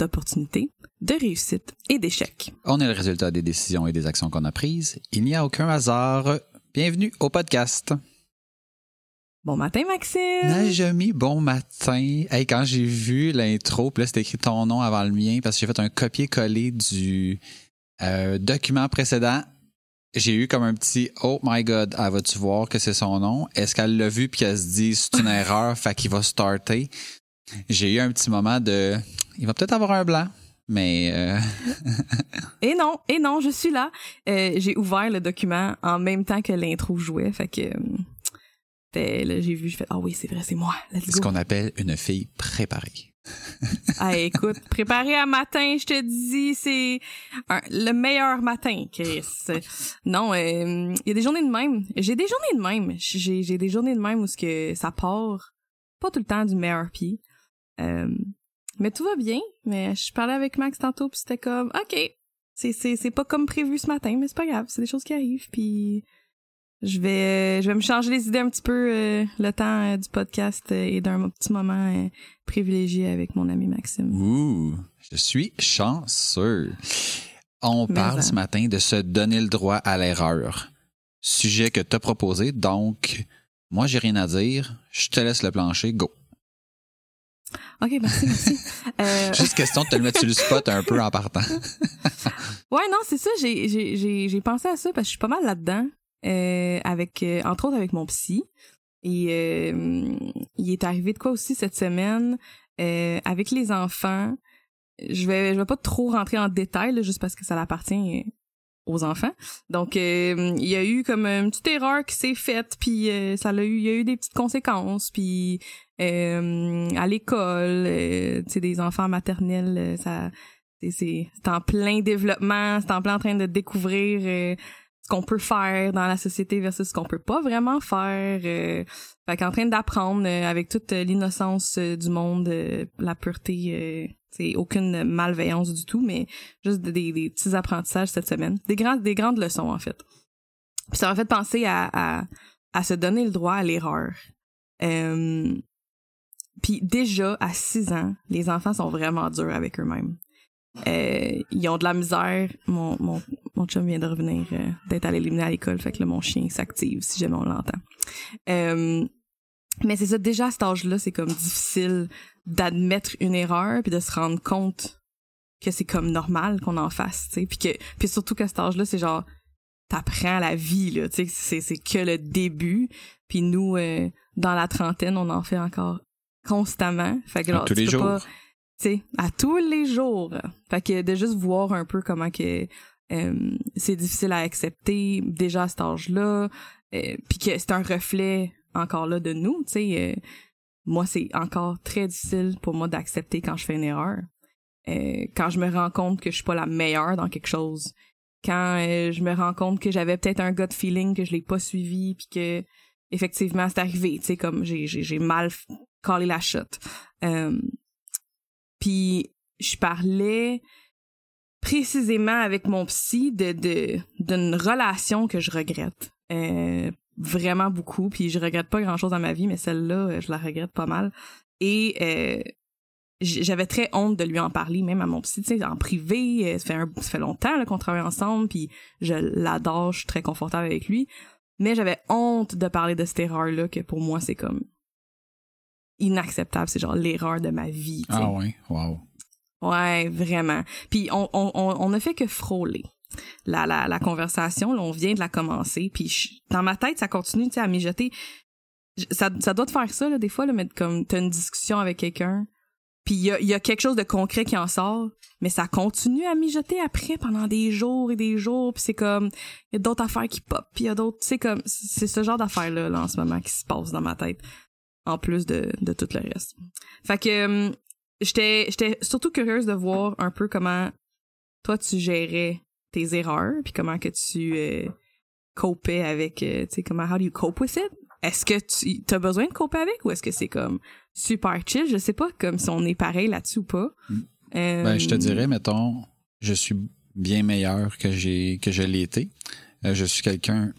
d'opportunités, de réussite et d'échecs. On est le résultat des décisions et des actions qu'on a prises. Il n'y a aucun hasard. Bienvenue au podcast. Bon matin, Maxime! Najami, bon matin. Hey, quand j'ai vu l'intro, puis là, c'était écrit ton nom avant le mien parce que j'ai fait un copier-coller du euh, document précédent. J'ai eu comme un petit Oh my God, elle va-tu voir que c'est son nom? Est-ce qu'elle l'a vu puis qu'elle se dit c'est une erreur, fait qu'il va starter? J'ai eu un petit moment de Il va peut-être avoir un blanc. Mais euh, Et non, et non, je suis là. Euh, j'ai ouvert le document en même temps que l'intro jouait, fait que euh, fait, là, j'ai vu, je fais ah oui, c'est vrai, c'est moi. C'est ce qu'on appelle une fille préparée. Ah, écoute, préparé à matin, je te dis, c'est le meilleur matin, Chris. Non, euh, il y a des journées de même. J'ai des journées de même. J'ai j'ai des journées de même où ce que ça part pas tout le temps du meilleur pied. Euh, mais tout va bien. Mais je parlais avec Max tantôt, puis c'était comme, ok, c'est pas comme prévu ce matin, mais c'est pas grave, c'est des choses qui arrivent, puis je vais je vais me changer les idées un petit peu euh, le temps euh, du podcast euh, et d'un petit moment privilégié avec mon ami Maxime. Ouh, je suis chanceux. On Mais parle ce matin de se donner le droit à l'erreur. Sujet que tu as proposé, donc moi j'ai rien à dire. Je te laisse le plancher, go. Ok, merci, merci. Euh, Juste question de te le mettre sur le spot un peu en partant. ouais, non, c'est ça. J'ai j'ai j'ai j'ai pensé à ça parce que je suis pas mal là-dedans, euh, avec euh, entre autres avec mon psy. Et euh, il est arrivé de quoi aussi cette semaine euh, avec les enfants. Je vais je vais pas trop rentrer en détail là, juste parce que ça appartient euh, aux enfants. Donc euh, il y a eu comme une petite erreur qui s'est faite puis euh, ça a eu il y a eu des petites conséquences puis euh, à l'école, euh, tu sais des enfants maternels euh, ça c'est en plein développement, c'est en plein en train de découvrir euh, ce qu'on peut faire dans la société versus ce qu'on peut pas vraiment faire. Euh, fait qu'en train d'apprendre avec toute l'innocence du monde, la pureté, c'est aucune malveillance du tout, mais juste des, petits apprentissages cette semaine, des grandes des grandes leçons en fait. Puis ça m'a fait penser à, à se donner le droit à l'erreur. Euh, puis déjà à 6 ans, les enfants sont vraiment durs avec eux-mêmes. Euh, ils ont de la misère. Mon, mon, mon chum vient de revenir euh, d'être allé l'éliminer à l'école, fait que là, mon chien s'active si jamais on l'entend. Mais c'est ça, déjà à cet âge-là, c'est comme difficile d'admettre une erreur puis de se rendre compte que c'est comme normal qu'on en fasse, tu sais, puis que puis surtout qu'à cet âge-là, c'est genre t'apprends la vie là, tu sais, c'est c'est que le début. Puis nous euh, dans la trentaine, on en fait encore constamment. Fait que À genre, tous tu les peux jours. pas- tu sais, à tous les jours. Fait que de juste voir un peu comment que euh, c'est difficile à accepter déjà à cet âge-là, euh, puis que c'est un reflet encore là de nous, tu sais. Moi, c'est encore très difficile pour moi d'accepter quand je fais une erreur. Euh, quand je me rends compte que je suis pas la meilleure dans quelque chose. Quand euh, je me rends compte que j'avais peut-être un gut feeling que je l'ai pas suivi puis que effectivement c'est arrivé, tu sais comme j'ai mal collé la shot. Euh, puis je parlais précisément avec mon psy de de d'une relation que je regrette. Euh, vraiment beaucoup puis je regrette pas grand chose dans ma vie mais celle-là euh, je la regrette pas mal et euh, j'avais très honte de lui en parler même à mon psy tu sais en privé euh, ça fait un, ça fait longtemps qu'on travaille ensemble puis je l'adore je suis très confortable avec lui mais j'avais honte de parler de cette erreur là que pour moi c'est comme inacceptable c'est genre l'erreur de ma vie. Ah ouais, wow. Ouais, vraiment. Puis on, on, on, on ne fait que frôler. La, conversation, on vient de la commencer, puis dans ma tête, ça continue, à mijoter. Ça, ça doit te faire ça, des fois, là, mais comme t'as une discussion avec quelqu'un, puis il y a, quelque chose de concret qui en sort, mais ça continue à mijoter après pendant des jours et des jours, puis c'est comme il y a d'autres affaires qui pop, puis il y a d'autres, sais comme c'est ce genre d'affaires là, là en ce moment qui se passe dans ma tête en plus de, tout le reste. Fait que hum, j'étais surtout curieuse de voir un peu comment toi tu gérais tes erreurs puis comment que tu euh, copais avec euh, tu sais comment how do you cope with it? Est-ce que tu as besoin de coper avec ou est-ce que c'est comme super chill? Je sais pas comme si on est pareil là-dessus ou pas. Mm. ben, je te euh, dirais mettons je suis bien meilleur que j'ai que je l'ai été je suis quelqu'un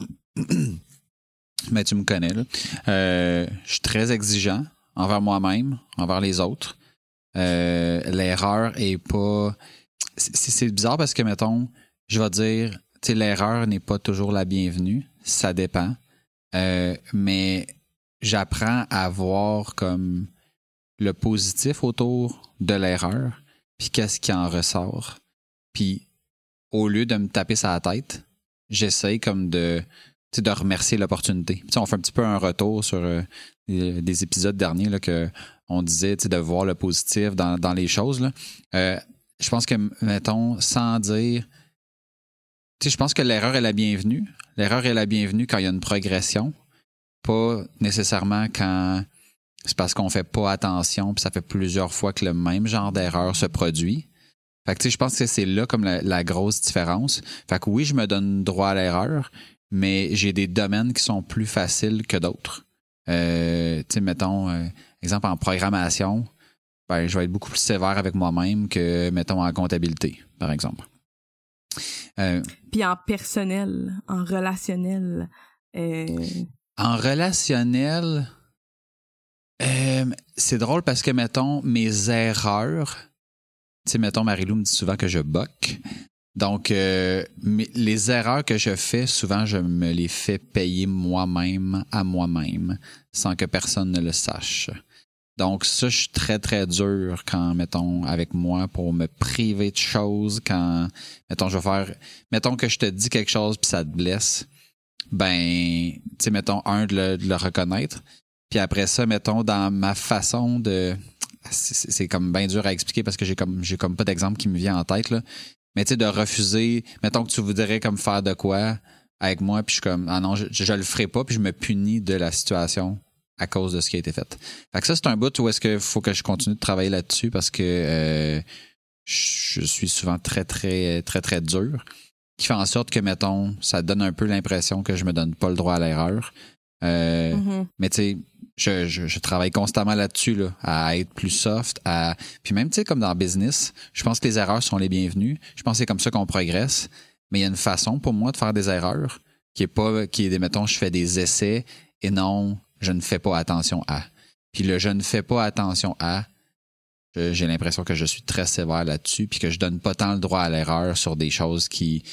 mais tu me connais là. Je suis très exigeant envers moi-même envers les autres. L'erreur est pas c'est bizarre parce que, mettons, je vais dire, tu sais, l'erreur n'est pas toujours la bienvenue. Ça dépend. Euh, mais j'apprends à voir comme le positif autour de l'erreur, puis qu'est-ce qui en ressort. Puis au lieu de me taper sa tête, j'essaye comme de de remercier l'opportunité. On fait un petit peu un retour sur euh, des épisodes derniers là, que on disait de voir le positif dans, dans les choses. Euh, je pense que, mettons, sans dire. Tu sais, je pense que l'erreur est la bienvenue. L'erreur est la bienvenue quand il y a une progression, pas nécessairement quand c'est parce qu'on fait pas attention, puis ça fait plusieurs fois que le même genre d'erreur se produit. Fait que, tu sais, je pense que c'est là comme la, grosse différence. Fait que oui, je me donne droit à l'erreur, mais j'ai des domaines qui sont plus faciles que d'autres. Euh, tu sais, mettons, euh, exemple en programmation, ben, je vais être beaucoup plus sévère avec moi-même que, mettons, en comptabilité, par exemple. Euh, Puis en personnel, en relationnel. Euh, en relationnel, euh, c'est drôle parce que, mettons, mes erreurs, tu sais, mettons, Marilou me dit souvent que je boque. Donc, les erreurs que je fais, souvent, je me les fais payer moi-même à moi-même sans que personne ne le sache. Donc ça, je suis très, très dur quand, mettons, avec moi pour me priver de choses, quand, mettons, je vais faire, mettons que je te dis quelque chose puis ça te blesse, ben, tu sais, mettons, un, de le, reconnaître, puis après ça, mettons, dans ma façon de, c'est comme bien dur à expliquer parce que j'ai comme, j'ai comme pas d'exemple qui me vient en tête, là, mais tu sais, de refuser, mettons que tu voudrais comme faire de quoi avec moi, puis je suis comme, ah non, je, le ferai pas, puis je me punis de la situation à cause de ce qui a été fait. Fait que ça, c'est un bout où est-ce qu'il faut que je continue de travailler là-dessus parce que euh, je suis souvent très, très, très, très dur. Qui fait en sorte que, mettons, ça donne un peu l'impression que je me donne pas le droit à l'erreur. Euh, mm-hmm. Mais tu sais, je, je, travaille constamment là-dessus, là, à être plus soft, à. Puis même, tu sais, comme dans le business, je pense que les erreurs sont les bienvenues. Je pense que c'est comme ça qu'on progresse. Mais il y a une façon pour moi de faire des erreurs qui est pas, qui est, mettons, je fais des essais et non je ne fais pas attention à. Puis le je ne fais pas attention à, j'ai l'impression que je suis très sévère là-dessus, puis que je donne pas tant le droit à l'erreur sur des choses qui.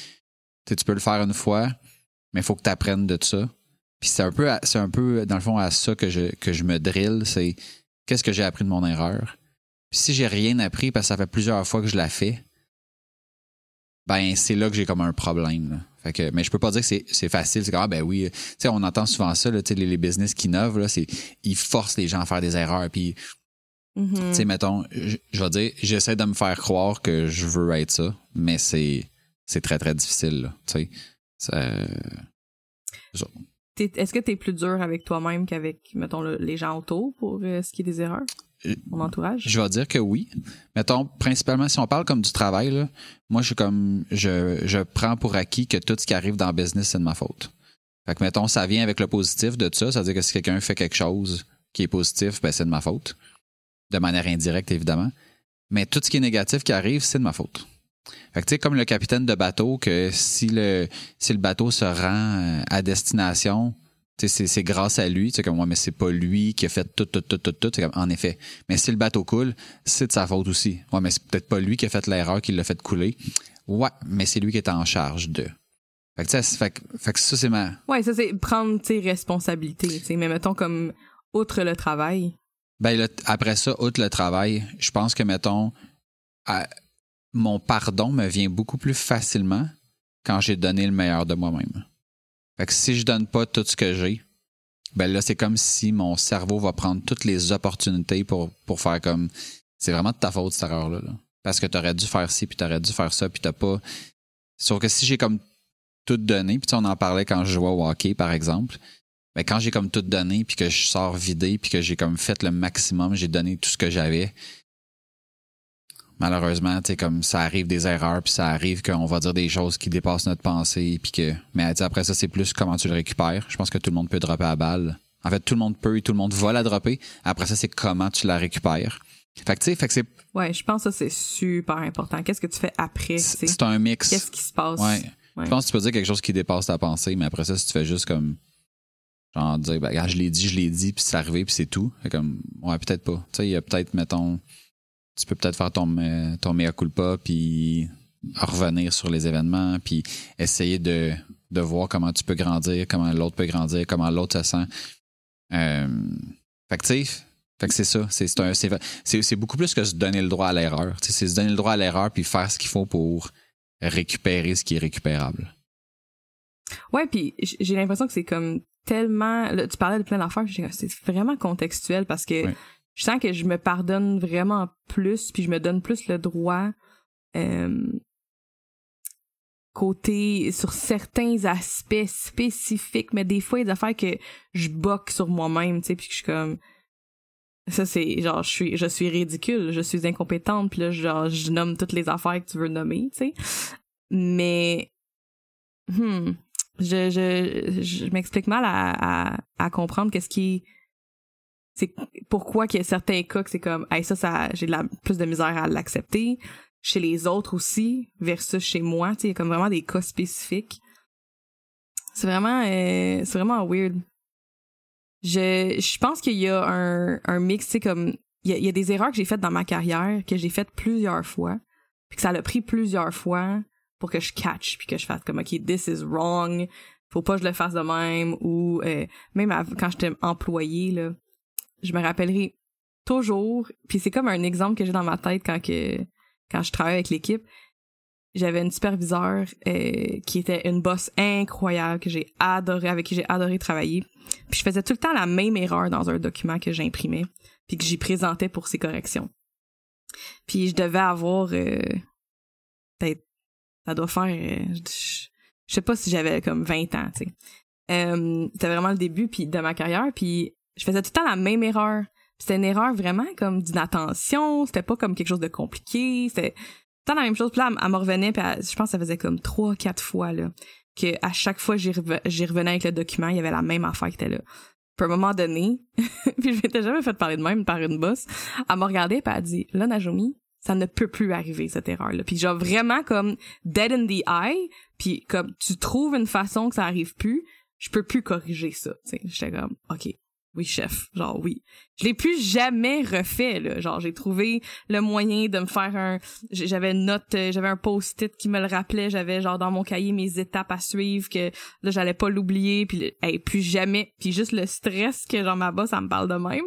Tu, tu peux le faire une fois, mais faut que tu apprennes de ça. Puis c'est un peu, c'est un peu dans le fond à ça que je, que je me drille, c'est qu'est-ce que j'ai appris de mon erreur? Puis si j'ai rien appris parce que ça fait plusieurs fois que je la fais, ben c'est là que j'ai comme un problème. Fait que, mais je peux pas dire que c'est facile. C'est comme, ah, ben oui, tu sais, on entend souvent ça, là, les, les business qui innovent, là, ils forcent les gens à faire des erreurs. Puis, mm-hmm. tu sais, mettons, je, vais dire, j'essaie de me faire croire que je veux être ça, mais c'est, très, très difficile, tu sais. Est-ce que tu es plus dur avec toi-même qu'avec, mettons, les gens autour pour euh, ce qui est des erreurs? Mon entourage? Je vais dire que oui. Mettons, principalement, si on parle comme du travail, là, moi, je suis comme, je, je prends pour acquis que tout ce qui arrive dans le business, c'est de ma faute. Fait que, mettons, ça vient avec le positif de ça. Ça veut dire que si quelqu'un fait quelque chose qui est positif, ben, c'est de ma faute. De manière indirecte, évidemment. Mais tout ce qui est négatif qui arrive, c'est de ma faute. Fait que, tu sais, comme le capitaine de bateau, que si le, si le bateau se rend euh, à destination, c'est grâce à lui. C'est comme, moi, mais c'est pas lui qui a fait tout, tout, tout, tout, tout. Comme, en effet. Mais si le bateau coule, c'est de sa faute aussi. Ouais, mais c'est peut-être pas lui qui a fait l'erreur qui l'a fait couler. Ouais, mais c'est lui qui est en charge de. Fait que, fait, fait que ça, c'est ma. Ouais, ça, c'est prendre tes responsabilités. Mais mettons, comme, outre le travail. Ben, après ça, outre le travail, je pense que, mettons, mon pardon me vient beaucoup plus facilement quand j'ai donné le meilleur de moi-même. Fait que si je donne pas tout ce que j'ai, ben là, c'est comme si mon cerveau va prendre toutes les opportunités pour, pour faire comme. C'est vraiment de ta faute, cette erreur-là. là. Parce que t'aurais dû faire ci, puis t'aurais dû faire ça, puis t'as pas. Sauf que si j'ai comme tout donné, puis tu on en parlait quand je jouais au hockey, par exemple. Mais quand j'ai comme tout donné, puis que je sors vidé, puis que j'ai comme fait le maximum, j'ai donné tout ce que j'avais. Malheureusement, tu sais, comme ça arrive des erreurs, puis ça arrive qu'on va dire des choses qui dépassent notre pensée, puis que. Mais après ça, c'est plus comment tu le récupères. Je pense que tout le monde peut dropper à balle. En fait, tout le monde peut et tout le monde va la dropper. Après ça, c'est comment tu la récupères. Fait que tu sais, fait que c'est Ouais, je pense que ça, c'est super important. Qu'est-ce que tu fais après, c'est un mix. Qu'est-ce qui se passe? Ouais. Ouais. Je pense que tu peux dire quelque chose qui dépasse ta pensée, mais après ça, si tu fais juste comme. Genre dire, ben, je l'ai dit, je l'ai dit, puis c'est arrivé, puis c'est tout. Fait comme, ouais, peut-être pas. Tu sais, il y a peut-être, mettons, tu peux peut-être faire ton, euh, ton mea culpa, puis revenir sur les événements, puis essayer de, de voir comment tu peux grandir, comment l'autre peut grandir, comment l'autre se sent. Euh, fait que, tu sais, fait que c'est ça. C'est beaucoup plus que se donner le droit à l'erreur. C'est se donner le droit à l'erreur, puis faire ce qu'il faut pour récupérer ce qui est récupérable. Ouais, puis j'ai l'impression que c'est comme tellement. là, tu parlais de plein d'affaires, c'est vraiment contextuel parce que Ouais. Je sens que je me pardonne vraiment plus, puis je me donne plus le droit. euh, côté sur certains aspects spécifiques mais des fois il y a des affaires que je boque sur moi-même tu sais puis que je suis comme ça c'est genre je suis je suis ridicule je suis incompétente puis là genre je nomme toutes les affaires que tu veux nommer tu sais mais hmm, je je je m'explique mal à, à à comprendre qu'est-ce qui c'est pourquoi qu'il y a certains cas que c'est comme hey, ça ça j'ai de plus de misère à l'accepter. Chez les autres aussi versus chez moi tu sais il y a comme vraiment des cas spécifiques. C'est vraiment euh, c'est vraiment weird. Je je pense qu'il y a un un mix tu comme il y a, des erreurs que j'ai faites dans ma carrière que j'ai faites plusieurs fois puis que ça l'a pris plusieurs fois pour que je catch puis que je fasse comme ok this is wrong faut pas que je le fasse de même ou euh, même av- quand j'étais employée là je me rappellerai toujours puis c'est comme un exemple que j'ai dans ma tête quand que quand je travaillais avec l'équipe. J'avais une superviseure euh, qui était une boss incroyable que j'ai adoré avec qui j'ai adoré travailler. Puis je faisais tout le temps la même erreur dans un document que j'imprimais puis que j'y présentais pour ses corrections. Puis je devais avoir euh, peut-être ça doit faire euh, je je sais pas si j'avais comme 20 ans tu sais. Euh, c'était vraiment le début puis de ma carrière puis je faisais tout le temps la même erreur. C'était une erreur vraiment comme d'inattention c'était pas comme quelque chose de compliqué c'était tout le temps la même chose. Puis là elle, me revenait puis je pense que ça faisait comme trois quatre fois là que à chaque fois j'y reve- j'y revenais avec le document il y avait la même affaire qui était là. Puis à un moment donné puis je m'étais jamais fait parler de même par une boss elle m'a regardé puis elle a dit là Najomi ça ne peut plus arriver cette erreur là puis genre vraiment comme dead in the eye puis comme tu trouves une façon que ça arrive plus je peux plus corriger ça tu j'étais comme ok oui chef. Genre oui. Je l'ai plus jamais refait là. Genre j'ai trouvé le moyen de me faire un j'avais une note euh, j'avais un post-it qui me le rappelait. J'avais genre dans mon cahier mes étapes à suivre que là j'allais pas l'oublier. Puis plus jamais. Puis juste le stress que genre ma boss ça me parle de même.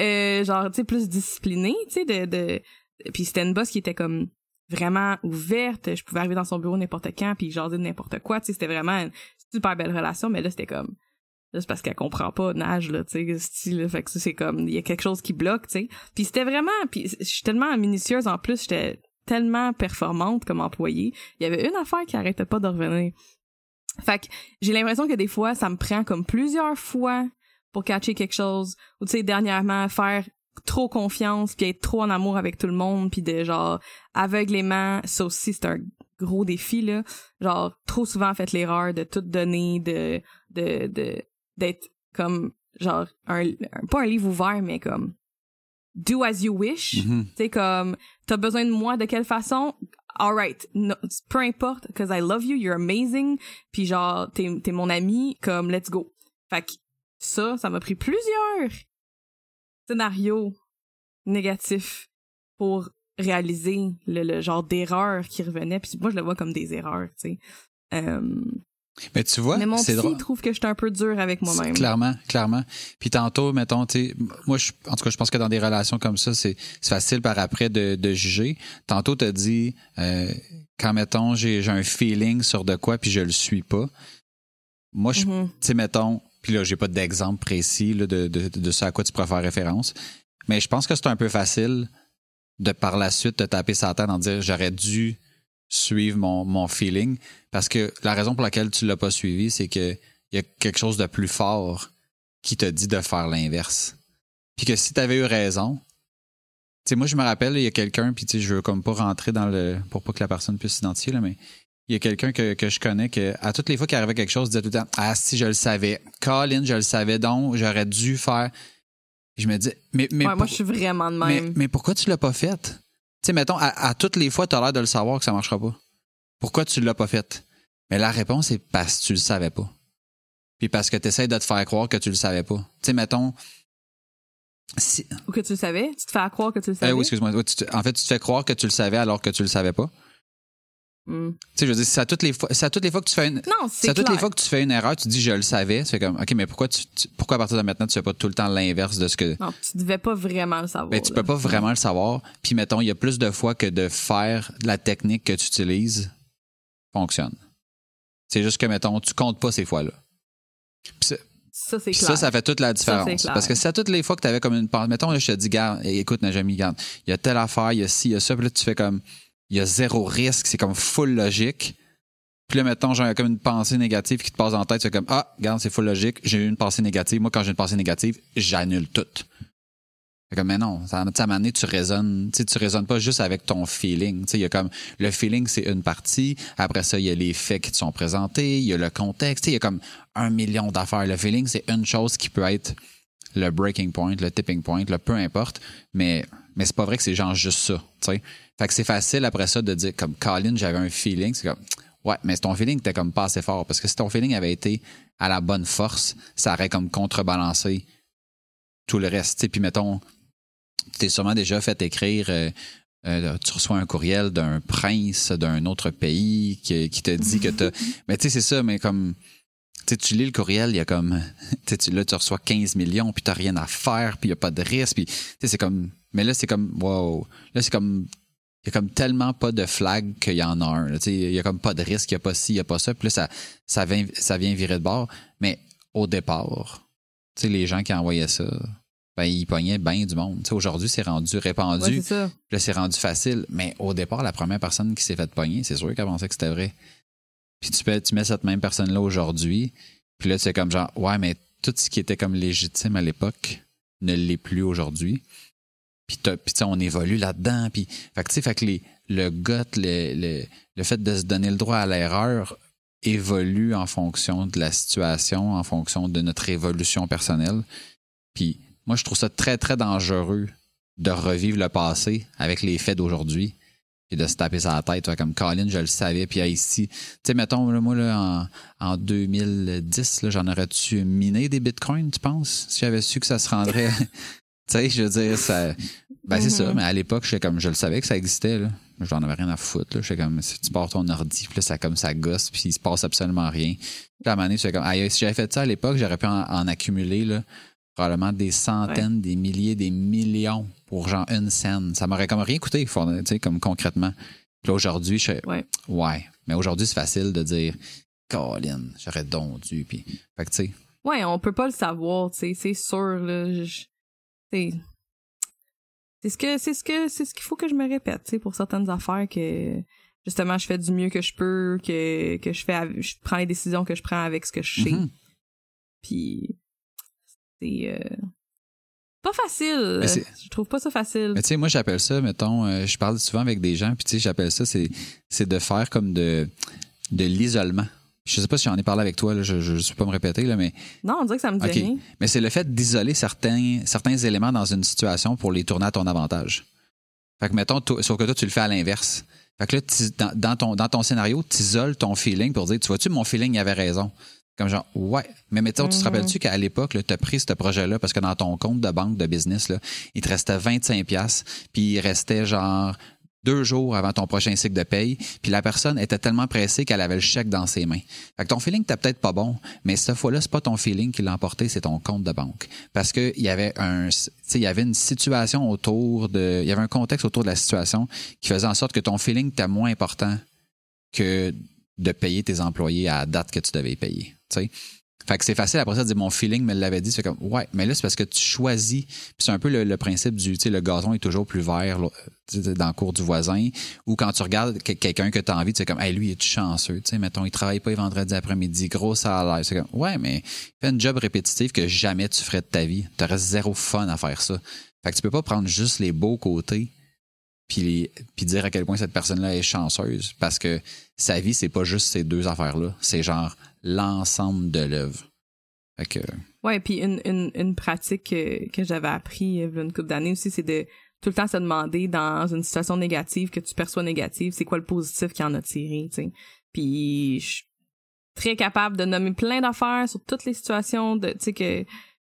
Euh, genre tu sais plus discipliné tu sais de, de puis c'était une boss qui était comme vraiment ouverte. Je pouvais arriver dans son bureau n'importe quand puis jaser de n'importe quoi tu sais. C'était vraiment une super belle relation mais là c'était comme c'est parce qu'elle comprend pas nage là tu sais style fait que c'est comme il y a quelque chose qui bloque tu sais. Puis c'était vraiment puis je suis tellement minutieuse en plus j'étais tellement performante comme employée. Il y avait une affaire qui arrêtait pas de revenir. Fait que j'ai l'impression que des fois ça me prend comme plusieurs fois pour catcher quelque chose ou tu sais dernièrement faire trop confiance puis être trop en amour avec tout le monde puis de genre aveuglément ça aussi c'est un gros défi là. Genre trop souvent fait l'erreur de tout donner de de de d'être comme genre un, pas un livre ouvert mais comme do as you wish. Mhm. tu sais comme t'as besoin de moi de quelle façon? Alright no, peu importe cause I love you you're amazing. Puis genre t'es t'es mon ami comme let's go. Fait que ça ça m'a pris plusieurs scénarios négatifs pour réaliser le, le genre d'erreur qui revenait. Puis moi je le vois comme des erreurs tu sais. Euh, Mais tu vois, Mais mon c'est psy drôle. trouve que je suis un peu dur avec moi-même. Clairement, clairement. Puis tantôt, mettons, tu sais, moi, je, en tout cas, je pense que dans des relations comme ça, c'est facile par après de, de juger. Tantôt, t'as dit, euh, quand, mettons, j'ai un feeling sur de quoi, puis je le suis pas. Moi, je, Mhm. tu sais, mettons, puis là, j'ai pas d'exemple précis là, de, de, de ce à quoi tu pourrais faire référence, mais je pense que c'est un peu facile de par la suite te taper sa tête en dire j'aurais dû suivre mon, mon feeling parce que la raison pour laquelle tu l'as pas suivi, c'est que il y a quelque chose de plus fort qui te dit de faire l'inverse. Puis que si tu avais eu raison, tu sais, moi je me rappelle, il y a quelqu'un, puis tu sais, je veux comme pas rentrer dans le pour pas que la personne puisse s'identifier là, mais il y a quelqu'un que, que je connais que à toutes les fois qu'il arrivait quelque chose, il disait tout le temps Ah si je le savais. Colin, je le savais donc, j'aurais dû faire. Je me dis mais mais, Ouais, moi, pour- je suis vraiment de mais, même. mais pourquoi tu l'as pas fait? Tu sais, mettons, à, à toutes les fois, tu as l'air de le savoir que ça marchera pas. Pourquoi tu l'as pas fait? Mais la réponse est parce que tu le savais pas. Puis parce que tu essaies de te faire croire que tu le savais pas. Tu sais, mettons. Si, Ou que tu le savais? Tu te fais croire que tu le euh, savais? oui, excuse-moi. En fait, tu te fais croire que tu le savais alors que tu le savais pas. Hmm. Tu sais, je veux dire, si à toutes les fois, si à toutes les fois que tu fais une, Non, c'est à toutes les fois que tu fais une erreur, tu dis je le savais, fais comme, OK, mais pourquoi tu, tu- pourquoi à partir de maintenant, tu fais pas tout le temps l'inverse de ce que, Non, tu devais pas vraiment le savoir. Ben, tu là. peux pas vraiment le savoir. Puis, mettons, il y a plus de fois que de faire la technique que tu utilises fonctionne. C'est juste que, mettons, tu comptes pas ces fois-là. Puis ça, Ça, c'est clair. ça, ça fait toute la différence. c'est. Parce que c'est à toutes les fois que tu avais comme une pensée. Mettons, là, je te dis, garde, écoute, Najami, garde, il y a telle affaire, il y a ci, il y a ça. Puis là, tu fais comme, il y a zéro risque, c'est comme full logique. Puis là, mettons, j'ai comme une pensée négative qui te passe en tête, fais comme, ah, regarde, c'est full logique, j'ai eu une pensée négative. Moi, quand j'ai une pensée négative, j'annule tout. Comme, mais non, ça, à un tu raisonnes, tu sais, tu raisonnes pas juste avec ton feeling. Tu sais, il y a comme, le feeling, c'est une partie. Après ça, il y a les faits qui te sont présentés, il y a le contexte. Tu sais, il y a comme un million d'affaires. Le feeling, c'est une chose qui peut être le breaking point, le tipping point, le peu importe. Mais, mais c'est pas vrai que c'est genre juste ça, tu sais. Fait que c'est facile après ça de dire, comme, Colin, j'avais un feeling. C'est comme, ouais, mais ton feeling était comme pas assez fort. Parce que si ton feeling avait été à la bonne force, ça aurait comme contrebalancé tout le reste. tu sais. Puis mettons, tu t'es sûrement déjà fait écrire, euh, euh, tu reçois un courriel d'un prince d'un autre pays qui, qui te dit que t'as. Mais tu sais, c'est ça, mais comme. Tu sais, tu lis le courriel, il y a comme. Tu là, tu reçois 15 millions, puis t'as rien à faire, puis il n'y a pas de risque, puis. C'est comme. Mais là, c'est comme. Wow. Là, c'est comme. Il y a comme tellement pas de flag qu'il y en a un. Il y a comme pas de risque, il n'y a pas ci, il n'y a pas ça. Puis là, ça, ça, vient, ça vient virer de bord. Mais au départ, tu sais, les gens qui envoyaient ça, ben, ils pognaient bien du monde. Aujourd'hui, c'est rendu répandu. Ouais, Là, c'est rendu facile. Mais au départ, la première personne qui s'est fait pogner, c'est sûr qu'elle pensait que c'était vrai. Puis tu, peux, tu mets cette même personne-là aujourd'hui. Puis là, c'est comme genre, ouais, mais tout ce qui était comme légitime à l'époque ne l'est plus aujourd'hui. Puis, puis on évolue là-dedans. Puis, fait que tu sais, fait que le gut, le, le, le fait de se donner le droit à l'erreur évolue en fonction de la situation, en fonction de notre évolution personnelle. Puis moi, je trouve ça très, très dangereux de revivre le passé avec les faits d'aujourd'hui et de se taper sur la tête. Comme Colin, je le savais, puis ici. Tu sais, mettons, là, moi, là, en, en 2010, là, j'en aurais-tu miné des bitcoins, tu penses? Si j'avais su que ça se rendrait. tu sais, je veux dire, ça. Ben, c'est ça, Mhm. mais à l'époque, j'étais comme, je le savais que ça existait, là. J'en avais rien à foutre, là. J'étais comme, si tu pars ton ordi, puis là, ça, comme, ça gosse, puis il se passe absolument rien. Puis à un moment donné, comme, ah, si j'avais fait ça à l'époque, j'aurais pu en, en accumuler, là, probablement des centaines, des milliers, des millions pour genre une scène. Ça m'aurait comme rien coûté, faut- tu sais, comme concrètement. Puis là, aujourd'hui, je Ouais. ouais. Mais aujourd'hui, c'est facile de dire, Colin, j'aurais donc dû, puis, fait que, tu sais, Ouais, on peut pas le savoir, tu sais, c'est sûr, là. C'est c'est ce que c'est ce que c'est ce qu'il faut que je me répète, tu sais, pour certaines affaires que justement je fais du mieux que je peux, que que je fais, je prends les décisions que je prends avec ce que je sais. Mhm. Puis c'est euh, pas facile. Je trouve pas ça facile. Mais tu sais, moi, j'appelle ça, mettons, euh, je parle souvent avec des gens, puis tu sais, j'appelle ça, c'est, de faire comme de, de l'isolement. Je sais pas si j'en ai parlé avec toi, là, je ne suis pas me répéter, là, mais, Non, on dirait que ça me dit rien. mais c'est le fait d'isoler certains, certains éléments dans une situation pour les tourner à ton avantage. Fait que, mettons, sauf que toi, tu le fais à l'inverse. Fait que là, dans, dans ton, dans ton scénario, tu isoles ton feeling pour dire, tu vois-tu, mon feeling avait raison. Comme genre, ouais. Mais mettons, tu te Mhm. rappelles-tu qu'à l'époque, tu as pris ce projet-là parce que dans ton compte de banque de business, là, il te restait 25$, piastres, puis il restait genre deux jours avant ton prochain cycle de paye, puis la personne était tellement pressée qu'elle avait le chèque dans ses mains. Fait que ton feeling était peut-être pas bon, mais cette fois-là, c'est pas ton feeling qui l'a emporté, c'est ton compte de banque. Parce que il y avait un, il y avait une situation autour de, il y avait un contexte autour de la situation qui faisait en sorte que ton feeling était moins important que de payer tes employés à la date que tu devais payer. Fait que c'est facile après ça de dire mon feeling me l'avait dit. C'est comme ouais, mais là c'est parce que tu choisis. C'est un peu le, principe du tu sais le gazon est toujours plus vert dans le cours du voisin ou quand tu regardes quelqu'un que tu as envie, sais comme hey, lui il est chanceux, tu sais mettons il travaille pas les vendredis après-midi, gros salaire. C'est comme ouais, mais fais un job répétitif que jamais tu ferais de ta vie. Tu aurais zéro fun à faire ça. Fait que tu peux pas prendre juste les beaux côtés puis, dire à quel point cette personne-là est chanceuse parce que sa vie c'est pas juste ces deux affaires-là, c'est genre l'ensemble de l'œuvre. Fait que... Ouais, puis une, une, pratique que, que j'avais appris a une couple d'années aussi, c'est de tout le temps se demander dans une situation négative que tu perçois négative, c'est quoi le positif qui en a tiré, tu sais. Puis je suis très capable de nommer plein d'affaires sur toutes les situations de que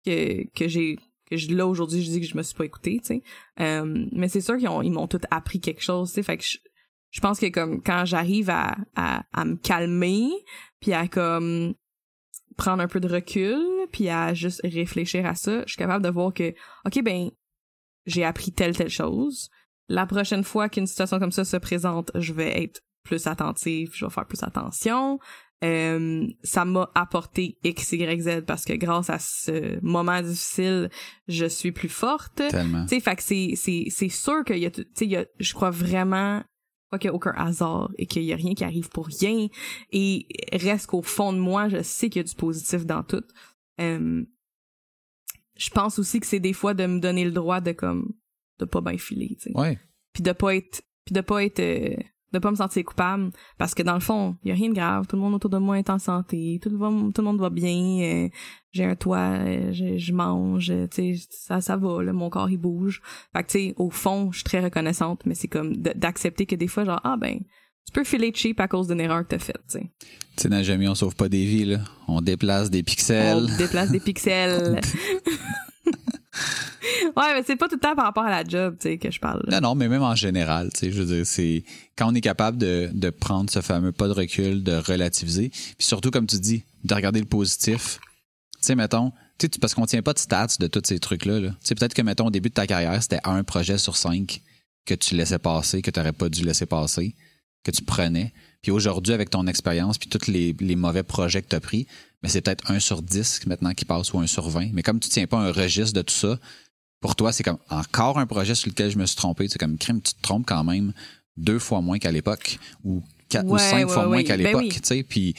que que j'ai que je là aujourd'hui je dis que je me suis pas écouté tu sais euh, mais c'est sûr qu'ils ont ils m'ont tout appris quelque chose tu sais fait que je, je pense que comme quand j'arrive à, à, à me calmer puis à comme prendre un peu de recul, puis à juste réfléchir à ça, je suis capable de voir que, OK, ben, j'ai appris telle, telle chose. La prochaine fois qu'une situation comme ça se présente, je vais être plus attentive, je vais faire plus attention. Euh, ça m'a apporté X, Y, Z parce que grâce à ce moment difficile, je suis plus forte. Tellement. Tu sais, fait que c'est, c'est, c'est sûr qu'il y a, tu sais, il y a, je crois vraiment pas qu'il n'y a aucun hasard et qu'il y a rien qui arrive pour rien et reste qu'au fond de moi je sais qu'il y a du positif dans tout euh, je pense aussi que c'est des fois de me donner le droit de comme de pas bien filer tu sais ouais. puis de pas être puis de pas être euh, de pas me sentir coupable parce que dans le fond il y a rien de grave tout le monde autour de moi est en santé tout le, tout le monde va bien euh, j'ai un toit euh, je, mange tu sais ça ça va là, mon corps il bouge fait que tu sais au fond je suis très reconnaissante mais c'est comme d'accepter que des fois genre ah ben tu peux filer cheap à cause d'une erreur que t'as faite, tu sais. Tu sais, Najami, on sauve pas des vies, là. On déplace des pixels. On déplace des pixels. ouais, mais c'est pas tout le temps par rapport à la job, que je parle. Non, non, mais même en général, je veux dire, c'est quand on est capable de, prendre ce fameux pas de recul, de relativiser, puis surtout, comme tu dis, de regarder le positif. Tu sais, mettons, parce qu'on tient pas de stats de tous ces trucs-là. Là. Tu sais, peut-être que, mettons, au début de ta carrière, c'était un projet sur cinq que tu laissais passer, que tu n'aurais pas dû laisser passer, que tu prenais. Puis aujourd'hui, avec ton expérience, puis tous les, les mauvais projets que tu as pris, mais c'est peut-être un sur 10 maintenant qui passe ou un sur 20. Mais comme tu tiens pas un registre de tout ça, pour toi, c'est comme encore un projet sur lequel je me suis trompé. C'est comme crime, tu te trompes quand même deux fois moins qu'à l'époque ou quatre ou cinq fois moins qu'à ben l'époque, tu sais. Puis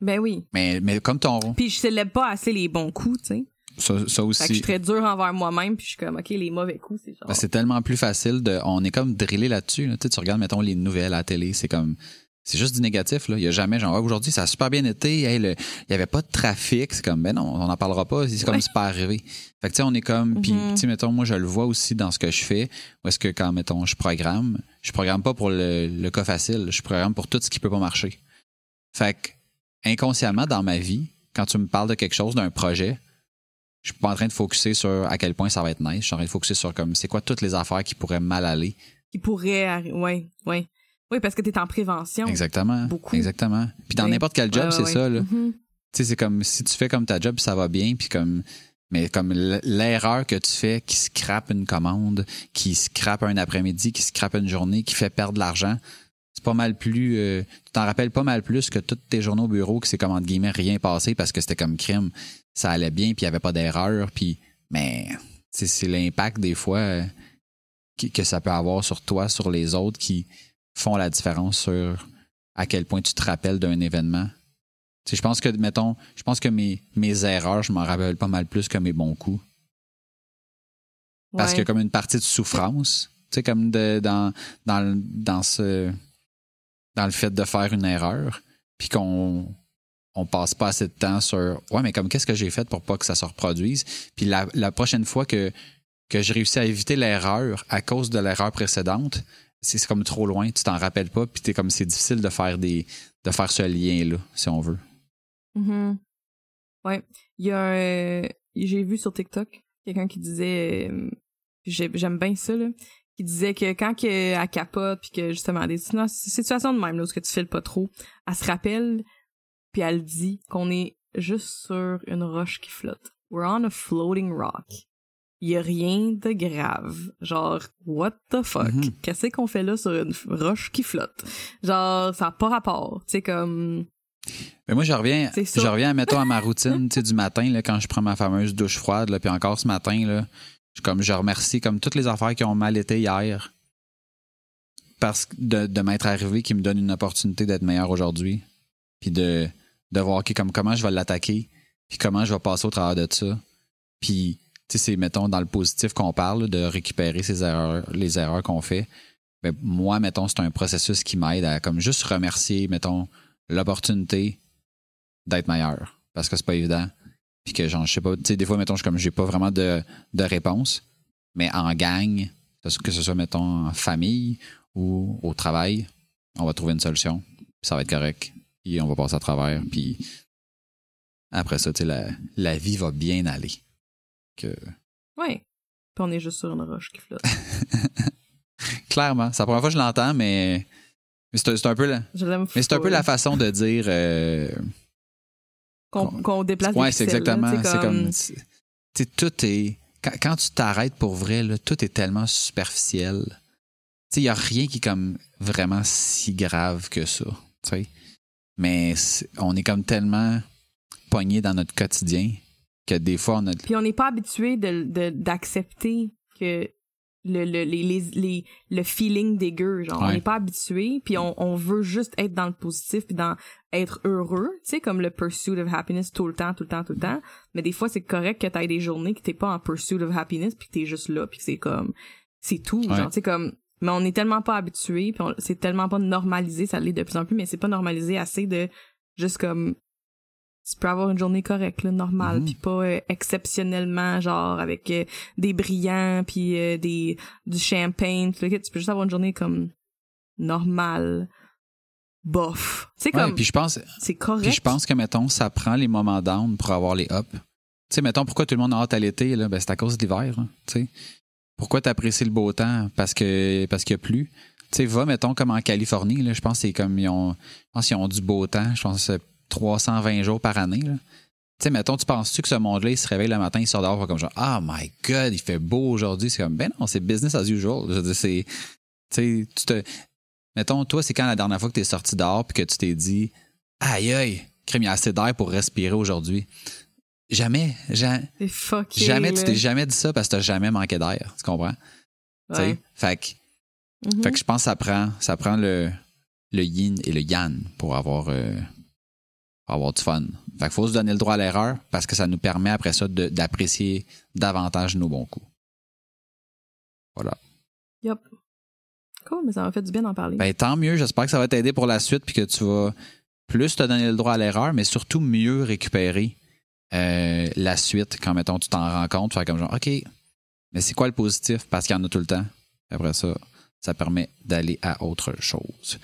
ben oui. Mais, mais comme ton. Puis je célèbre pas assez les bons coups, tu sais. Ça, ça, aussi. Fait que je suis très dur envers moi-même, puis je suis comme, OK, les mauvais coups, c'est genre. Ben, c'est tellement plus facile de. On est comme drillé là-dessus. Là. Tu, sais, tu regardes, mettons, les nouvelles à la télé, c'est comme c'est juste du négatif. Là. Il y a jamais genre aujourd'hui, ça a super bien été. il y avait pas de trafic. C'est comme ben non, on n'en parlera pas. C'est comme c'est pas arrivé. Fait que tu sais, on est comme. Puis mm-hmm. tu sais, mettons, moi je le vois aussi dans ce que je fais. Où est-ce que quand mettons je programme, je programme pas pour le, le cas facile. Je programme pour tout ce qui peut pas marcher. Fait que inconsciemment dans ma vie, quand tu me parles de quelque chose, d'un projet, je suis pas en train de focuser sur à quel point ça va être nice. Je suis en train de focuser sur comme c'est quoi toutes les affaires qui pourraient mal aller. Qui pourraient, ouais, ouais. Oui, parce que tu es en prévention. Exactement. Beaucoup. Exactement. Puis dans n'importe quel job, c'est ça. Là. Mm-hmm. Tu sais, c'est comme si tu fais comme ta job, ça va bien, puis comme. Mais comme l'erreur que tu fais qui scrape une commande, qui scrape un après-midi, qui scrape une journée, qui fait perdre de l'argent, c'est pas mal plus. Euh, tu t'en rappelles pas mal plus que tous tes journaux au bureau que c'est comme entre guillemets rien passé parce que c'était comme crime. Ça allait bien, puis il y avait pas d'erreur, puis. Mais c'est l'impact des fois euh, que ça peut avoir sur toi, sur les autres qui font la différence sur à quel point tu te rappelles d'un événement. je pense que, mettons, je pense que mes, mes erreurs, je m'en rappelle pas mal plus que mes bons coups. Parce qu'il y a comme une partie de souffrance, tu sais, comme de, dans, dans, dans, ce, dans le fait de faire une erreur, puis qu'on on passe pas assez de temps sur ouais mais comme qu'est-ce que j'ai fait pour pas que ça se reproduise? Puis la, la prochaine fois que que je réussis à éviter l'erreur à cause de l'erreur précédente c'est comme trop loin, tu t'en rappelles pas, puis t'es comme c'est difficile de faire des de faire ce lien là, si on veut. Mm Ouais, il y a j'ai vu sur TikTok quelqu'un qui disait euh, j'aime bien ça là, qui disait que quand que, elle capote puis que justement des situations de même là où que tu files pas trop, elle se rappelle puis elle dit qu'on est juste sur une roche qui flotte. We're on a floating rock. Il y a rien de grave. Genre what the fuck? Mhm. Qu'est-ce qu'on fait là sur une roche qui flotte? Genre ça a pas rapport, tu sais comme Mais moi, je reviens, C'est je reviens, mettons, à ma routine, du matin, là, quand je prends ma fameuse douche froide, là, puis encore ce matin, là, je, comme, je remercie comme toutes les affaires qui ont mal été hier parce de, de m'être arrivé qui me donne une opportunité d'être meilleur aujourd'hui, puis de, de voir comme, comment je vais l'attaquer, puis comment je vais passer au travers de ça. Puis, sais, c'est, mettons, dans le positif qu'on parle, de récupérer ces erreurs, les erreurs qu'on fait. Ben, moi, mettons, c'est un processus qui m'aide à comme juste remercier, mettons, l'opportunité d'être meilleur. Parce que c'est pas évident. Puis que genre je sais pas tu sais des fois mettons je comme j'ai pas vraiment de, de réponse. Mais en gang que ce soit mettons en famille ou au travail on va trouver une solution. Puis ça va être correct. Puis on va passer à travers. Puis après ça tu sais la, la vie va bien aller que ouais. Puis on est juste sur une roche qui flotte. clairement c'est la première fois que je l'entends mais mais c'est un peu la, Je l'aime mais c'est un peu la façon de dire euh, qu'on qu'on déplace Ouais, c'est exactement. C'est comme. sais, tout est. Quand, quand tu t'arrêtes pour vrai, là, tout est tellement superficiel. Tu sais, il n'y a rien qui est comme vraiment si grave que ça. Tu sais. Mais on est comme tellement pogné dans notre quotidien que des fois, on a. Puis on n'est pas habitué de de- d'accepter que le, le, les, les, les- le feeling dégueu, genre, on n'est pas habitué, puis on, on veut juste être dans le positif, puis dans être heureux, tu sais, comme le pursuit of happiness tout le temps, tout le temps, tout le temps. Mais des fois, c'est correct que t'aies des journées que t'es pas en pursuit of happiness, puis que t'es juste là, puis c'est comme, c'est tout, Ouais. genre, tu sais, comme, mais on est tellement pas habitué, puis c'est tellement pas normalisé, ça l'est de plus en plus, mais c'est pas normalisé assez de juste comme tu peux avoir une journée correcte, là, normale, Mhm. puis pas euh, exceptionnellement, genre, avec euh, des brillants, puis euh, des du champagne, tout le tu peux juste avoir une journée comme normale, bof. Ouais, comme, puis je pense, c'est correct. puis je pense que, mettons, ça prend les moments down pour avoir les up. Tu sais, mettons, pourquoi tout le monde a hâte à l'été, là? Ben, c'est à cause de l'hiver, hein, tu sais. Pourquoi t'apprécies le beau temps? Parce que parce qu'il y a plu. Tu sais, va, mettons, comme en Californie, là, je pense que c'est comme, ils ont, je pense qu'ils ont du beau temps, je pense que c'est 320 jours par année, là. Tu sais, mettons, tu penses-tu que ce monde-là, il se réveille le matin, il sort dehors, comme genre, ah my god, il fait beau aujourd'hui. C'est comme, ben non, c'est business as usual. Je veux dire, c'est, tu sais, tu te, mettons, toi, c'est quand la dernière fois que t'es sorti dehors puis que tu t'es dit, aïe aïe, crème, il y a assez d'air pour respirer aujourd'hui. Jamais, ja- C'est fucké, jamais, tu t'es jamais dit ça parce que t'as jamais manqué d'air. Tu comprends? Tu sais? Ouais. Fait que, Mhm. fait que je pense que ça prend, ça prend le, le yin et le yang pour avoir, euh, avoir du fun. Fait qu'il faut se donner le droit à l'erreur parce que ça nous permet après ça d'apprécier davantage nos bons coups. Yup. Cool, mais ça m'a fait du bien d'en parler. Ben, tant mieux. J'espère que ça va t'aider pour la suite puis que tu vas plus te donner le droit à l'erreur, mais surtout mieux récupérer euh, la suite quand, mettons, tu t'en rends compte. Faire comme genre, OK, mais c'est quoi le positif? Parce qu'il y en a tout le temps. Après ça, ça permet d'aller à autre chose.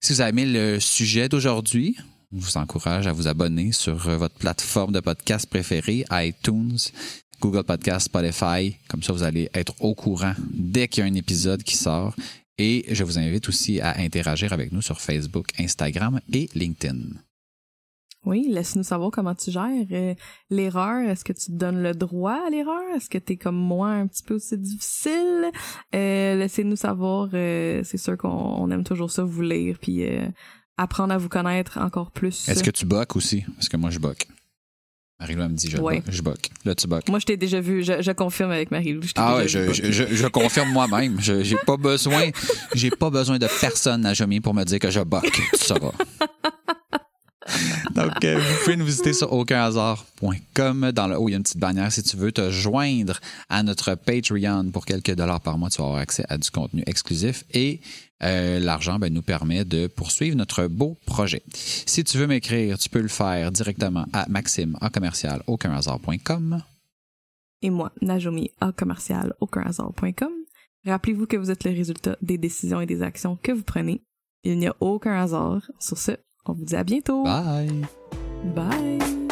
Si vous avez aimé le sujet d'aujourd'hui, je vous encourage à vous abonner sur euh, votre plateforme de podcast préférée, iTunes, Google Podcast, Spotify. Comme ça, vous allez être au courant dès qu'il y a un épisode qui sort. Et je vous invite aussi à interagir avec nous sur Facebook, Instagram et LinkedIn. Oui, laisse-nous savoir comment tu gères euh, l'erreur. Est-ce que tu te donnes le droit à l'erreur? Est-ce que t'es comme moi un petit peu aussi difficile? Euh, Laissez-nous savoir. c'est sûr qu'on on aime toujours ça, vous lire, puis apprendre à vous connaître encore plus. Est-ce que tu boques aussi? Parce que moi, je boque. Marie-Lou elle me dit, je, Ouais. boque, je boque. Là, tu boques. Moi, je t'ai déjà vu. Je, je confirme avec Marie-Lou. Ah ouais, je, je, confirme moi-même. Je- J'ai pas besoin, j'ai pas besoin de personne à jamais pour me dire que je boque. Tu sauras. Donc, euh, vous pouvez nous visiter sur aucunhasard.com. Dans le haut, il y a une petite bannière si tu veux te joindre à notre Patreon pour quelques dollars par mois. Tu vas avoir accès à du contenu exclusif et euh, l'argent ben, nous permet de poursuivre notre beau projet. Si tu veux m'écrire, tu peux le faire directement à maxime à commercial aucunhasard.com. Et moi, Najomi, à commercial, aucunhasard.com. Rappelez-vous que vous êtes le résultat des décisions et des actions que vous prenez. Il n'y a aucun hasard. Sur ce, on vous dit à bientôt. Bye! Bye.